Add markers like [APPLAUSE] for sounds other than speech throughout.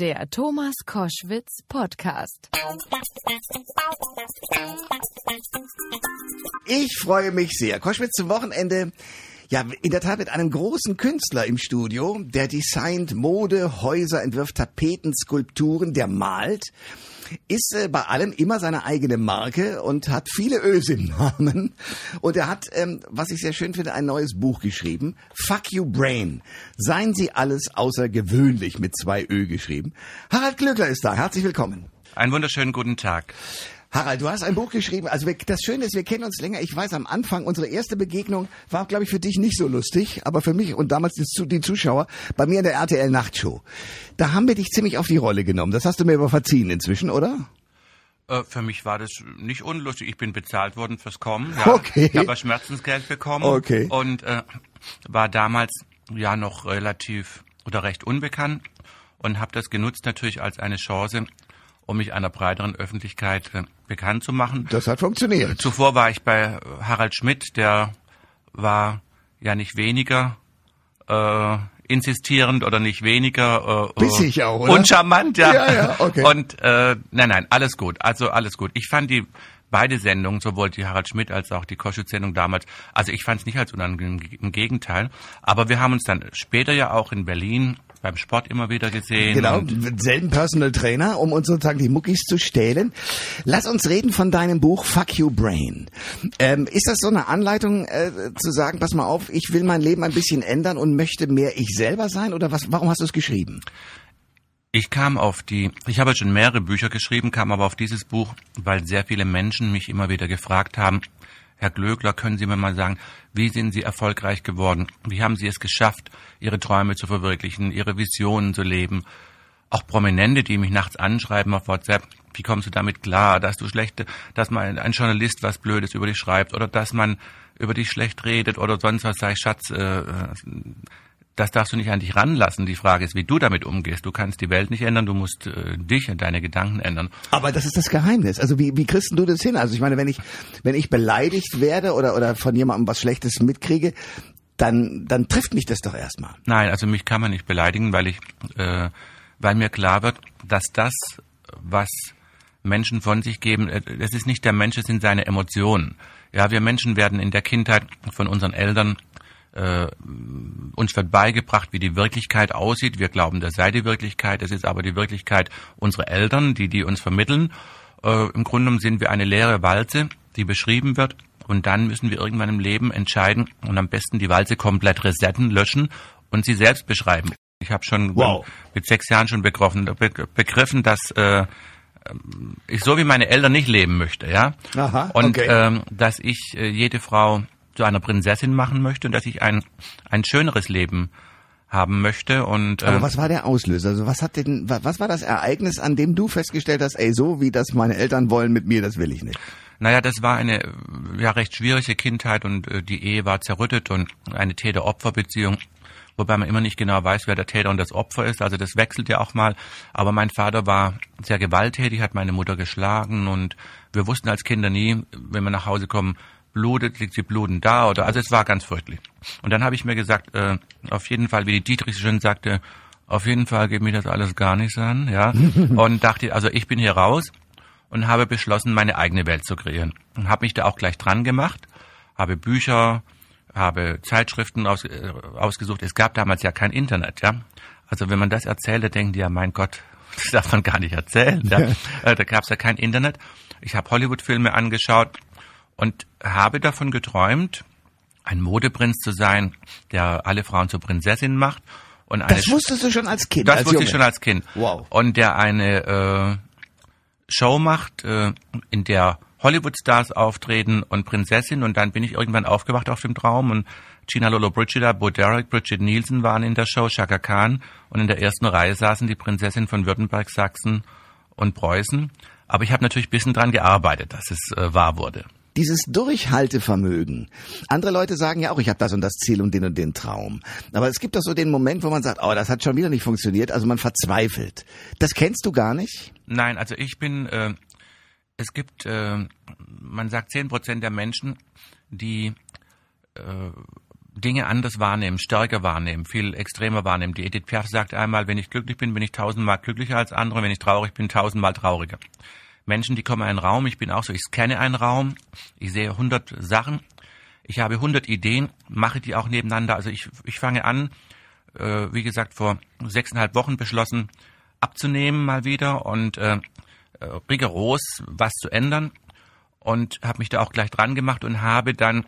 Der Thomas Koschwitz Podcast. Ich freue mich sehr. Koschwitz zum Wochenende. Ja, in der Tat mit einem großen Künstler im Studio, der designt Mode, Häuser, entwirft Tapeten, Skulpturen, der malt ist äh, bei allem immer seine eigene Marke und hat viele Ös im Namen. Und er hat, ähm, was ich sehr schön finde, ein neues Buch geschrieben. Fuck You Brain. Seien Sie alles außergewöhnlich mit zwei Ö geschrieben. Harald Glöckler ist da. Herzlich willkommen. Einen wunderschönen guten Tag. Harald, du hast ein Buch geschrieben. Also wir, das Schöne ist, wir kennen uns länger. Ich weiß, am Anfang unsere erste Begegnung war, glaube ich, für dich nicht so lustig, aber für mich und damals die, die Zuschauer bei mir in der RTL Nachtshow. Da haben wir dich ziemlich auf die Rolle genommen. Das hast du mir aber verziehen inzwischen, oder? Äh, für mich war das nicht unlustig. Ich bin bezahlt worden fürs Kommen. Ja. Okay. Ich habe Schmerzensgeld bekommen. Okay. Und äh, war damals ja noch relativ oder recht unbekannt und habe das genutzt natürlich als eine Chance, um mich einer breiteren Öffentlichkeit äh, bekannt zu machen. Das hat funktioniert. Zuvor war ich bei Harald Schmidt, der war ja nicht weniger äh, insistierend oder nicht weniger äh, Bissig auch, oder? uncharmant, ja. Ja, ja, okay. Und äh, nein, nein, alles gut. Also alles gut. Ich fand die beide Sendungen, sowohl die Harald Schmidt als auch die Koschütz-Sendung damals, also ich fand es nicht als unangenehm, im Gegenteil. Aber wir haben uns dann später ja auch in Berlin beim Sport immer wieder gesehen. Genau, selben Personal Trainer, um uns sozusagen die Muckis zu stehlen. Lass uns reden von deinem Buch Fuck You Brain. Ähm, ist das so eine Anleitung äh, zu sagen, pass mal auf, ich will mein Leben ein bisschen ändern und möchte mehr ich selber sein? Oder was? Warum hast du es geschrieben? Ich kam auf die, ich habe schon mehrere Bücher geschrieben, kam aber auf dieses Buch, weil sehr viele Menschen mich immer wieder gefragt haben, Herr Glöckler, können Sie mir mal sagen, wie sind Sie erfolgreich geworden? Wie haben Sie es geschafft, Ihre Träume zu verwirklichen, Ihre Visionen zu leben? Auch Prominente, die mich nachts anschreiben auf WhatsApp, wie kommst du damit klar, dass du schlechte, dass mal ein Journalist was Blödes über dich schreibt oder dass man über dich schlecht redet oder sonst was, sag ich, Schatz, äh, das darfst du nicht an dich ranlassen. Die Frage ist, wie du damit umgehst. Du kannst die Welt nicht ändern, du musst äh, dich und deine Gedanken ändern. Aber das ist das Geheimnis. Also wie, wie kriegst du das hin? Also ich meine, wenn ich, wenn ich beleidigt werde oder, oder von jemandem was Schlechtes mitkriege, dann, dann trifft mich das doch erstmal. Nein, also mich kann man nicht beleidigen, weil ich, äh, weil mir klar wird, dass das, was Menschen von sich geben, äh, es ist nicht der Mensch, es sind seine Emotionen. Ja, wir Menschen werden in der Kindheit von unseren Eltern äh, uns wird beigebracht, wie die Wirklichkeit aussieht. Wir glauben, das sei die Wirklichkeit. Es ist aber die Wirklichkeit unserer Eltern, die die uns vermitteln. Äh, Im Grunde genommen sind wir eine leere Walze, die beschrieben wird. Und dann müssen wir irgendwann im Leben entscheiden und am besten die Walze komplett resetten, löschen und sie selbst beschreiben. Ich habe schon wow. mit sechs Jahren schon begriffen, begriffen dass äh, ich so wie meine Eltern nicht leben möchte, ja. Aha, und okay. ähm, dass ich äh, jede Frau zu einer Prinzessin machen möchte und dass ich ein, ein schöneres Leben haben möchte und aber äh, was war der Auslöser? Also was hat denn was war das Ereignis, an dem du festgestellt hast, ey, so wie das meine Eltern wollen mit mir, das will ich nicht? Naja, das war eine ja recht schwierige Kindheit und äh, die Ehe war zerrüttet und eine Täter-Opfer-Beziehung, wobei man immer nicht genau weiß, wer der Täter und das Opfer ist. Also das wechselt ja auch mal. Aber mein Vater war sehr gewalttätig, hat meine Mutter geschlagen und wir wussten als Kinder nie, wenn wir nach Hause kommen, blutet, liegt sie blutend da oder also es war ganz fürchterlich. Und dann habe ich mir gesagt, äh, auf jeden Fall, wie die Dietrich schon sagte, auf jeden Fall geht mich das alles gar nichts an, ja. [LAUGHS] und dachte, also ich bin hier raus und habe beschlossen, meine eigene Welt zu kreieren. Und habe mich da auch gleich dran gemacht, habe Bücher, habe Zeitschriften aus, äh, ausgesucht. Es gab damals ja kein Internet, ja. Also wenn man das erzählt, dann denken die ja, mein Gott, [LAUGHS] das darf man gar nicht erzählen. Ja. [LAUGHS] Äh, da gab es ja kein Internet. Ich habe Hollywood-Filme angeschaut, und habe davon geträumt, ein Modeprinz zu sein, der alle Frauen zur Prinzessin macht. Und eine das wusstest du schon als Kind? Das als wusste Junge. ich schon als Kind. Wow. Und der eine äh, Show macht, äh, in der Hollywood-Stars auftreten und Prinzessin. Und dann bin ich irgendwann aufgewacht auf dem Traum und Gina Lolo Brigida, Bo Derek, Bridget Nielsen waren in der Show, Shaka Khan. Und in der ersten Reihe saßen die Prinzessin von Württemberg, Sachsen und Preußen. Aber ich habe natürlich ein bisschen dran gearbeitet, dass es äh, wahr wurde dieses Durchhaltevermögen. Andere Leute sagen ja auch, ich habe das und das Ziel und den und den Traum. Aber es gibt doch so den Moment, wo man sagt, oh, das hat schon wieder nicht funktioniert, also man verzweifelt. Das kennst du gar nicht? Nein, also ich bin, äh, es gibt, äh, man sagt zehn Prozent der Menschen, die äh, Dinge anders wahrnehmen, stärker wahrnehmen, viel extremer wahrnehmen. Die Edith Piaf sagt einmal, wenn ich glücklich bin, bin ich tausendmal glücklicher als andere, wenn ich traurig bin, tausendmal trauriger. Menschen, die kommen in einen Raum, ich bin auch so, ich scanne einen Raum, ich sehe hundert Sachen, ich habe hundert Ideen, mache die auch nebeneinander. Also ich, ich fange an, äh, wie gesagt, vor sechseinhalb Wochen beschlossen, abzunehmen mal wieder und äh, äh rigoros was zu ändern. Und habe mich da auch gleich dran gemacht und habe dann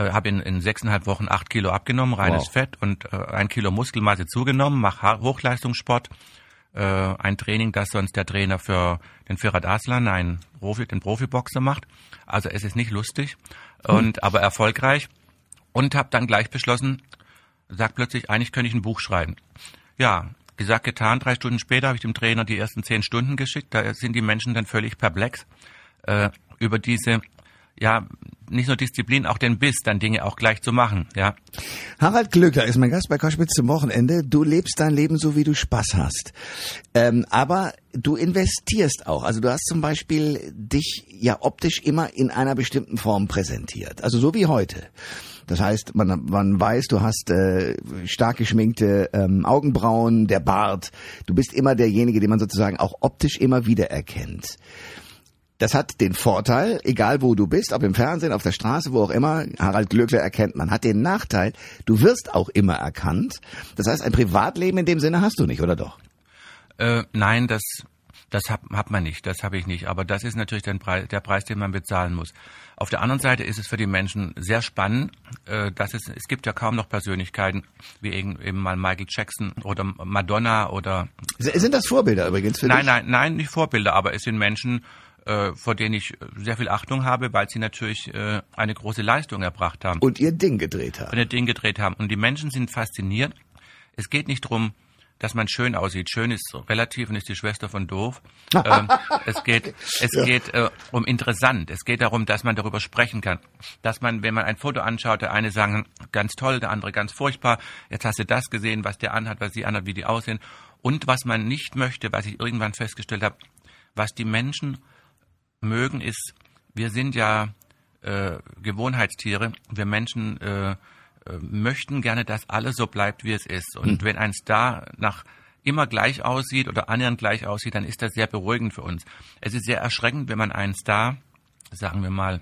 äh, habe in, in sechseinhalb Wochen acht Kilo abgenommen, reines wow. Fett und äh, ein Kilo Muskelmasse zugenommen, mache Hochleistungssport, äh, ein Training, das sonst der Trainer für den Firat Aslan, ein Profi, den Profiboxer macht. Also es ist nicht lustig hm. und aber erfolgreich und habe dann gleich beschlossen, sagt plötzlich, eigentlich könnte ich ein Buch schreiben. Ja, gesagt, getan. Drei Stunden später habe ich dem Trainer die ersten zehn Stunden geschickt. Da sind die Menschen dann völlig perplex äh, über diese ja, nicht nur Disziplin, auch den Biss, dann Dinge auch gleich zu machen, ja. Harald Glöckler ist mein Gast bei Koschwitz zum Wochenende. Du lebst dein Leben so, wie du Spaß hast. Ähm, aber du investierst auch. Also du hast zum Beispiel dich ja optisch immer in einer bestimmten Form präsentiert. Also so wie heute. Das heißt, man, man weiß, du hast äh, stark geschminkte ähm, Augenbrauen, der Bart. Du bist immer derjenige, den man sozusagen auch optisch immer wieder erkennt. Das hat den Vorteil, egal wo du bist, ob im Fernsehen, auf der Straße, wo auch immer, Harald Glöckler erkennt man. Hat den Nachteil, du wirst auch immer erkannt. Das heißt, ein Privatleben in dem Sinne hast du nicht, oder doch? Äh, nein, das das hat, hat man nicht, das habe ich nicht. Aber das ist natürlich der Preis, der Preis, den man bezahlen muss. Auf der anderen Seite ist es für die Menschen sehr spannend, äh, dass es, es gibt ja kaum noch Persönlichkeiten, wie eben, eben mal Michael Jackson oder Madonna oder... Sind das Vorbilder übrigens für Nein, dich? nein, nein, nicht Vorbilder, aber es sind Menschen, äh, vor denen ich sehr viel Achtung habe, weil sie natürlich äh, eine große Leistung erbracht haben. Und ihr Ding gedreht haben. Und ihr Ding gedreht haben. Und die Menschen sind fasziniert. Es geht nicht drum, dass man schön aussieht. Schön ist relativ und ist die Schwester von doof. [LAUGHS] ähm, es geht, es ja. geht äh, um interessant. Es geht darum, dass man darüber sprechen kann. Dass man, wenn man ein Foto anschaut, der eine sagen, ganz toll, der andere ganz furchtbar. Jetzt hast du das gesehen, was der anhat, was sie anhat, wie die aussehen. Und was man nicht möchte, was ich irgendwann festgestellt habe, was die Menschen mögen, ist, wir sind ja äh, Gewohnheitstiere. Wir Menschen äh, äh, möchten gerne, dass alles so bleibt, wie es ist. Und hm. wenn ein Star nach immer gleich aussieht oder annähernd gleich aussieht, dann ist das sehr beruhigend für uns. Es ist sehr erschreckend, wenn man einen Star, sagen wir mal,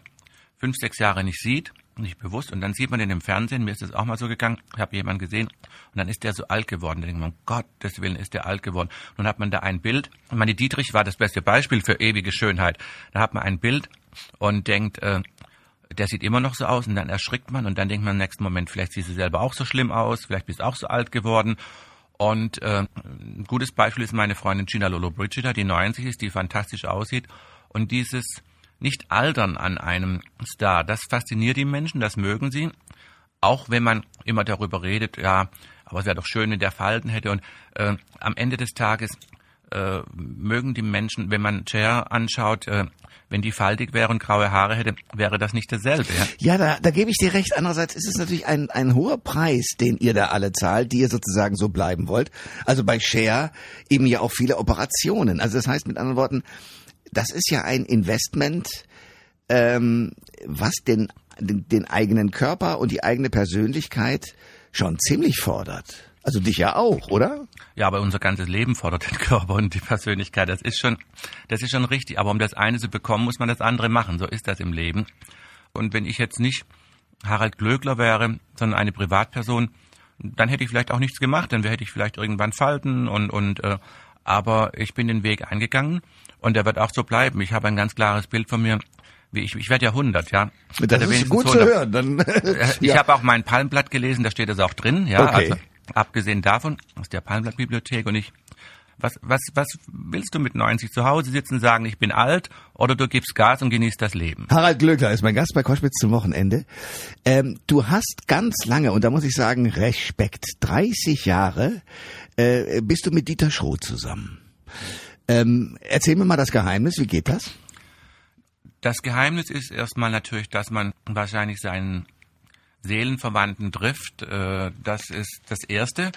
fünf, sechs Jahre nicht sieht, nicht bewusst, und dann sieht man den im Fernsehen, mir ist das auch mal so gegangen, ich habe jemanden gesehen, und dann ist der so alt geworden. Da denkt man, Gottes Willen ist der alt geworden. Dann hat man da ein Bild, und meine Dietrich war das beste Beispiel für ewige Schönheit. Da hat man ein Bild und denkt, äh, der sieht immer noch so aus und dann erschrickt man und dann denkt man im nächsten Moment, vielleicht siehst du selber auch so schlimm aus, vielleicht bist du auch so alt geworden. Und äh, ein gutes Beispiel ist meine Freundin Gina Lolo Brigida, die 90 ist, die fantastisch aussieht. Und dieses nicht altern an einem Star, das fasziniert die Menschen, das mögen sie. Auch wenn man immer darüber redet, ja, aber es wäre doch schön, wenn der Falten hätte. Und äh, am Ende des Tages äh, mögen die Menschen, wenn man Cher anschaut, äh, wenn die faltig wäre und graue Haare hätte, wäre das nicht dasselbe. Ja, ja da, da gebe ich dir recht. Andererseits ist es natürlich ein, ein hoher Preis, den ihr da alle zahlt, die ihr sozusagen so bleiben wollt. Also bei Cher eben ja auch viele Operationen. Also das heißt mit anderen Worten, das ist ja ein Investment, ähm, was den, den, den eigenen Körper und die eigene Persönlichkeit schon ziemlich fordert. Also dich ja auch, oder? Ja, aber unser ganzes Leben fordert den Körper und die Persönlichkeit. Das ist schon, das ist schon richtig. Aber um das eine zu bekommen, muss man das andere machen. So ist das im Leben. Und wenn ich jetzt nicht Harald Glöckler wäre, sondern eine Privatperson, dann hätte ich vielleicht auch nichts gemacht. Dann hätte ich vielleicht irgendwann Falten und, und, äh, aber ich bin den Weg eingegangen und der wird auch so bleiben. Ich habe ein ganz klares Bild von mir wie ich, ich werde ja 100, ja. Das ist gut 100. zu hören. Dann, [LAUGHS] ich ja. habe auch mein Palmblatt gelesen, da steht das auch drin, ja. Okay. Also, Abgesehen davon aus der Palmblattbibliothek und ich was, was, was willst du mit 90 zu Hause sitzen, sagen, ich bin alt, oder du gibst Gas und genießt das Leben? Harald Glöckler ist mein Gast bei Koschwitz zum Wochenende. Ähm, du hast ganz lange, und da muss ich sagen, Respekt, 30 Jahre äh, bist du mit Dieter Schroth zusammen. Ähm, erzähl mir mal das Geheimnis, wie geht das? Das Geheimnis ist erstmal natürlich, dass man wahrscheinlich seinen Seelenverwandten trifft. Äh, das ist das Erste.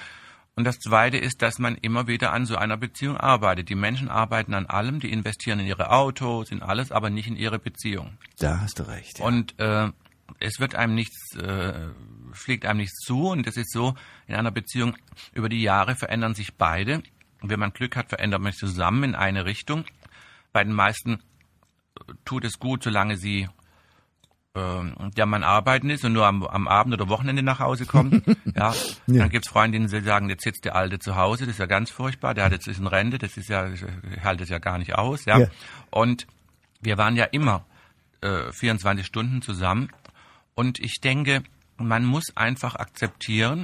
Und das Zweite ist, dass man immer wieder an so einer Beziehung arbeitet. Die Menschen arbeiten an allem, die investieren in ihre Autos, in alles, aber nicht in ihre Beziehung. Da hast du recht. Ja. Und äh, es wird einem nichts, äh, fliegt einem nichts zu und es ist so, in einer Beziehung über die Jahre verändern sich beide. Und wenn man Glück hat, verändert man sich zusammen in eine Richtung. Bei den meisten tut es gut, solange sie ähm, der Mann arbeiten ist und nur am, am Abend oder Wochenende nach Hause kommt. [LAUGHS] ja, ja. Dann gibt's Freundinnen, die sagen, jetzt sitzt der Alte zu Hause, das ist ja ganz furchtbar, der hat jetzt ist in Rente, das ist ja, ich halte es ja gar nicht aus. Ja. ja. Und wir waren ja immer äh, 24 Stunden zusammen. Und ich denke, man muss einfach akzeptieren,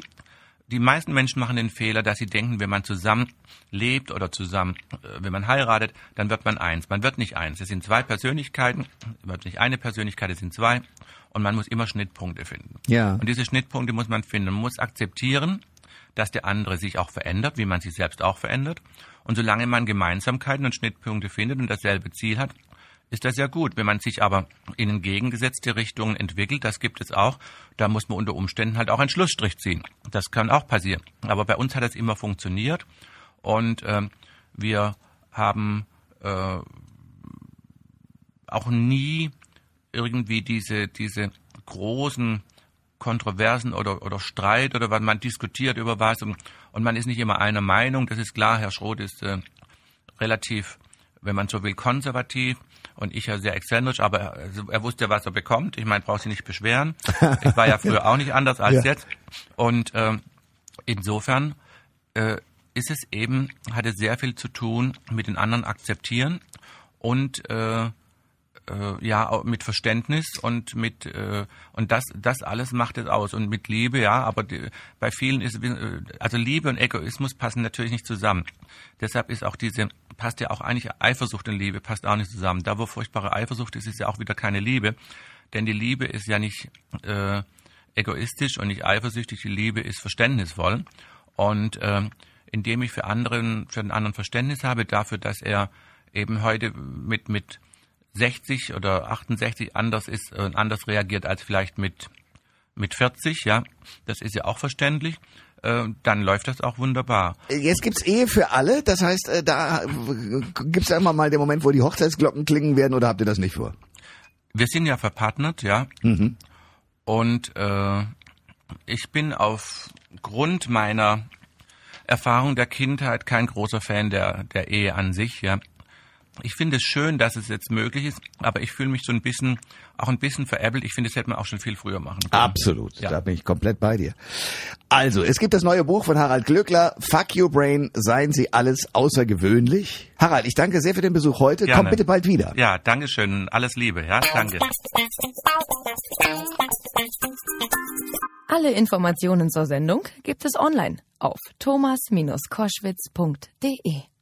die meisten Menschen machen den Fehler, dass sie denken, wenn man zusammen lebt oder zusammen, äh, wenn man heiratet, dann wird man eins. Man wird nicht eins. Es sind zwei Persönlichkeiten, es wird nicht eine Persönlichkeit, es sind zwei. Und man muss immer Schnittpunkte finden. Ja. Und diese Schnittpunkte muss man finden. Man muss akzeptieren, dass der andere sich auch verändert, wie man sich selbst auch verändert. Und solange man Gemeinsamkeiten und Schnittpunkte findet und dasselbe Ziel hat, ist das ja gut. Wenn man sich aber in entgegengesetzte Richtungen entwickelt, das gibt es auch, da muss man unter Umständen halt auch einen Schlussstrich ziehen. Das kann auch passieren. Aber bei uns hat das immer funktioniert und ähm, wir haben äh, auch nie irgendwie diese, diese großen Kontroversen oder, oder Streit oder was man diskutiert über was und, und man ist nicht immer einer Meinung. Das ist klar, Herr Schroth ist äh, relativ, wenn man so will, konservativ und ich ja sehr exzentrisch, aber er, er wusste ja, was er bekommt. Ich meine, braucht sich nicht beschweren. [LAUGHS] Ich war ja früher auch nicht anders als ja. jetzt. Und ähm, insofern äh, ist es eben, hatte sehr viel zu tun mit den anderen akzeptieren und äh, äh, ja mit Verständnis und mit äh, und das das alles macht es aus. Und mit Liebe ja aber die, bei vielen ist äh, also Liebe und Egoismus passen natürlich nicht zusammen. Deshalb ist auch diese passt ja auch eigentlich Eifersucht und Liebe passt auch nicht zusammen. Da wo furchtbare Eifersucht ist ist ja auch wieder keine Liebe. Denn die Liebe ist ja nicht äh, egoistisch und nicht eifersüchtig. Die Liebe ist verständnisvoll. Und äh, indem ich für anderen für den anderen Verständnis habe dafür dass er eben heute mit mit 60 oder 68 anders ist und äh, anders reagiert als vielleicht mit mit 40, ja, das ist ja auch verständlich. Äh, dann läuft das auch wunderbar. Jetzt gibt's Ehe für alle, das heißt, äh, da gibt's ja immer mal den Moment, wo die Hochzeitsglocken klingen werden, oder habt ihr das nicht vor? Wir sind ja verpartnert, ja. Mhm. Und äh, ich bin aufgrund meiner Erfahrung der Kindheit kein großer Fan der, der Ehe an sich, ja ich finde es schön, dass es jetzt möglich ist, aber ich fühle mich so ein bisschen, auch ein bisschen veräppelt. Ich finde, das hätte man auch schon viel früher machen können. Absolut, ja. da bin ich komplett bei dir. Also, es gibt das neue Buch von Harald Glöckler, Fuck Your Brain, seien Sie alles außergewöhnlich. Harald, ich danke sehr für den Besuch heute. Gerne. Komm bitte bald wieder. Ja, danke schön. Alles Liebe, ja, danke. Alle Informationen zur Sendung gibt es online auf thomas-koschwitz.de.